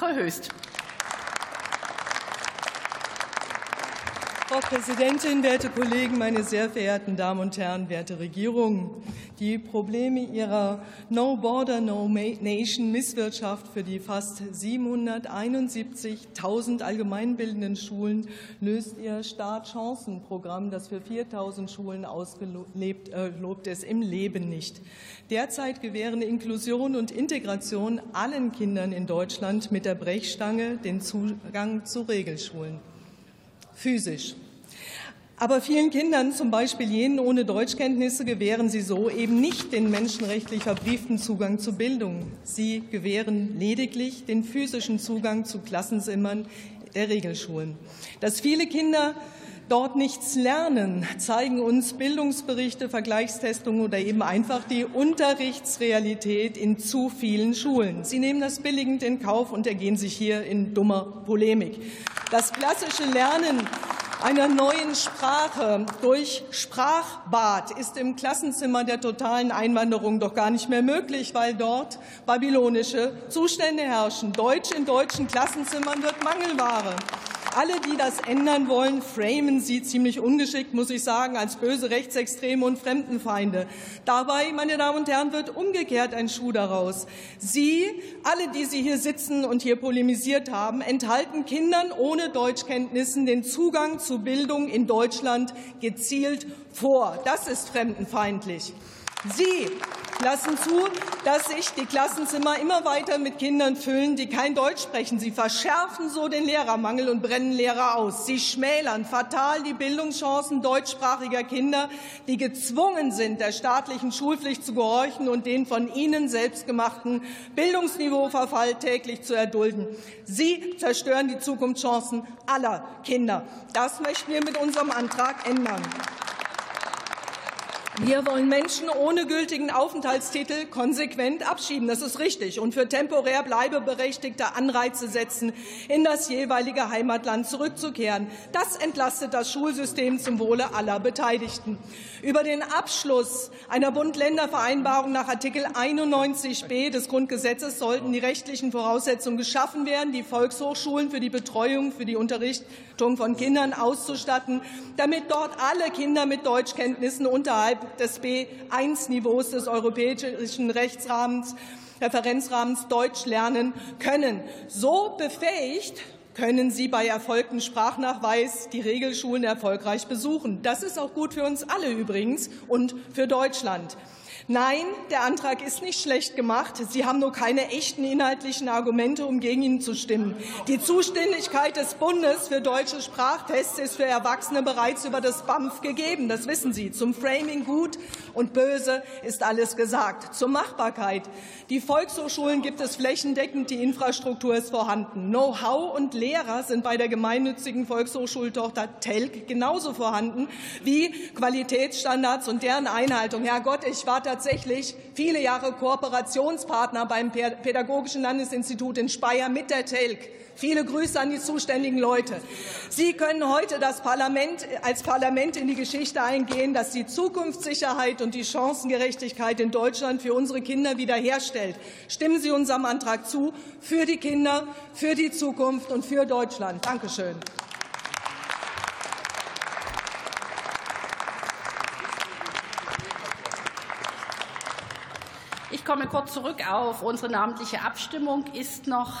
Frau Frau Präsidentin, werte Kollegen, meine sehr verehrten Damen und Herren, werte Regierung! Die Probleme ihrer No Border, No Nation Misswirtschaft für die fast 771.000 allgemeinbildenden Schulen löst ihr Startchancenprogramm, das für 4.000 Schulen ausgelobt äh, ist, im Leben nicht. Derzeit gewähren Inklusion und Integration allen Kindern in Deutschland mit der Brechstange den Zugang zu Regelschulen physisch. Aber vielen Kindern, zum Beispiel jenen ohne Deutschkenntnisse, gewähren sie so eben nicht den menschenrechtlich verbrieften Zugang zu Bildung. Sie gewähren lediglich den physischen Zugang zu Klassenzimmern der Regelschulen. Dass viele Kinder dort nichts lernen, zeigen uns Bildungsberichte, Vergleichstestungen oder eben einfach die Unterrichtsrealität in zu vielen Schulen. Sie nehmen das billigend in Kauf und ergehen sich hier in dummer Polemik. Das klassische Lernen einer neuen Sprache durch Sprachbad ist im Klassenzimmer der totalen Einwanderung doch gar nicht mehr möglich, weil dort babylonische Zustände herrschen. Deutsch in deutschen Klassenzimmern wird Mangelware. Alle, die das ändern wollen, framen sie ziemlich ungeschickt, muss ich sagen, als böse Rechtsextreme und Fremdenfeinde. Dabei, meine Damen und Herren, wird umgekehrt ein Schuh daraus. Sie, alle, die Sie hier sitzen und hier polemisiert haben, enthalten Kindern ohne Deutschkenntnissen den Zugang zu Bildung in Deutschland gezielt vor. Das ist fremdenfeindlich. Sie lassen zu, dass sich die Klassenzimmer immer weiter mit Kindern füllen, die kein Deutsch sprechen. Sie verschärfen so den Lehrermangel und brennen Lehrer aus. Sie schmälern fatal die Bildungschancen deutschsprachiger Kinder, die gezwungen sind, der staatlichen Schulpflicht zu gehorchen und den von ihnen selbst gemachten Bildungsniveauverfall täglich zu erdulden. Sie zerstören die Zukunftschancen aller Kinder. Das möchten wir mit unserem Antrag ändern. Wir wollen Menschen ohne gültigen Aufenthaltstitel konsequent abschieben. Das ist richtig. Und für temporär Bleibeberechtigte Anreize setzen, in das jeweilige Heimatland zurückzukehren. Das entlastet das Schulsystem zum Wohle aller Beteiligten. Über den Abschluss einer Bund-Länder-Vereinbarung nach Artikel 91b des Grundgesetzes sollten die rechtlichen Voraussetzungen geschaffen werden, die Volkshochschulen für die Betreuung, für die Unterrichtung von Kindern auszustatten, damit dort alle Kinder mit Deutschkenntnissen unterhalb des B1-Niveaus des europäischen Rechtsrahmens, Referenzrahmens Deutsch lernen können. So befähigt können Sie bei erfolgtem Sprachnachweis die Regelschulen erfolgreich besuchen. Das ist auch gut für uns alle übrigens und für Deutschland. Nein, der Antrag ist nicht schlecht gemacht. Sie haben nur keine echten inhaltlichen Argumente, um gegen ihn zu stimmen. Die Zuständigkeit des Bundes für deutsche Sprachtests ist für Erwachsene bereits über das BAMF gegeben. Das wissen Sie. Zum Framing gut und böse ist alles gesagt. Zur Machbarkeit. Die Volkshochschulen gibt es flächendeckend. Die Infrastruktur ist vorhanden. Know-how und Lehrer sind bei der gemeinnützigen Volkshochschultochter Telk genauso vorhanden wie Qualitätsstandards und deren Einhaltung. Herr Gott, ich war tatsächlich viele Jahre Kooperationspartner beim Pädagogischen Landesinstitut in Speyer mit der Telk. Viele Grüße an die zuständigen Leute. Sie können heute das Parlament als Parlament in die Geschichte eingehen, das die Zukunftssicherheit und die Chancengerechtigkeit in Deutschland für unsere Kinder wiederherstellt. Stimmen Sie unserem Antrag zu für die Kinder, für die Zukunft und für Deutschland. Dankeschön. Ich komme kurz zurück auf unsere namentliche Abstimmung. Ist noch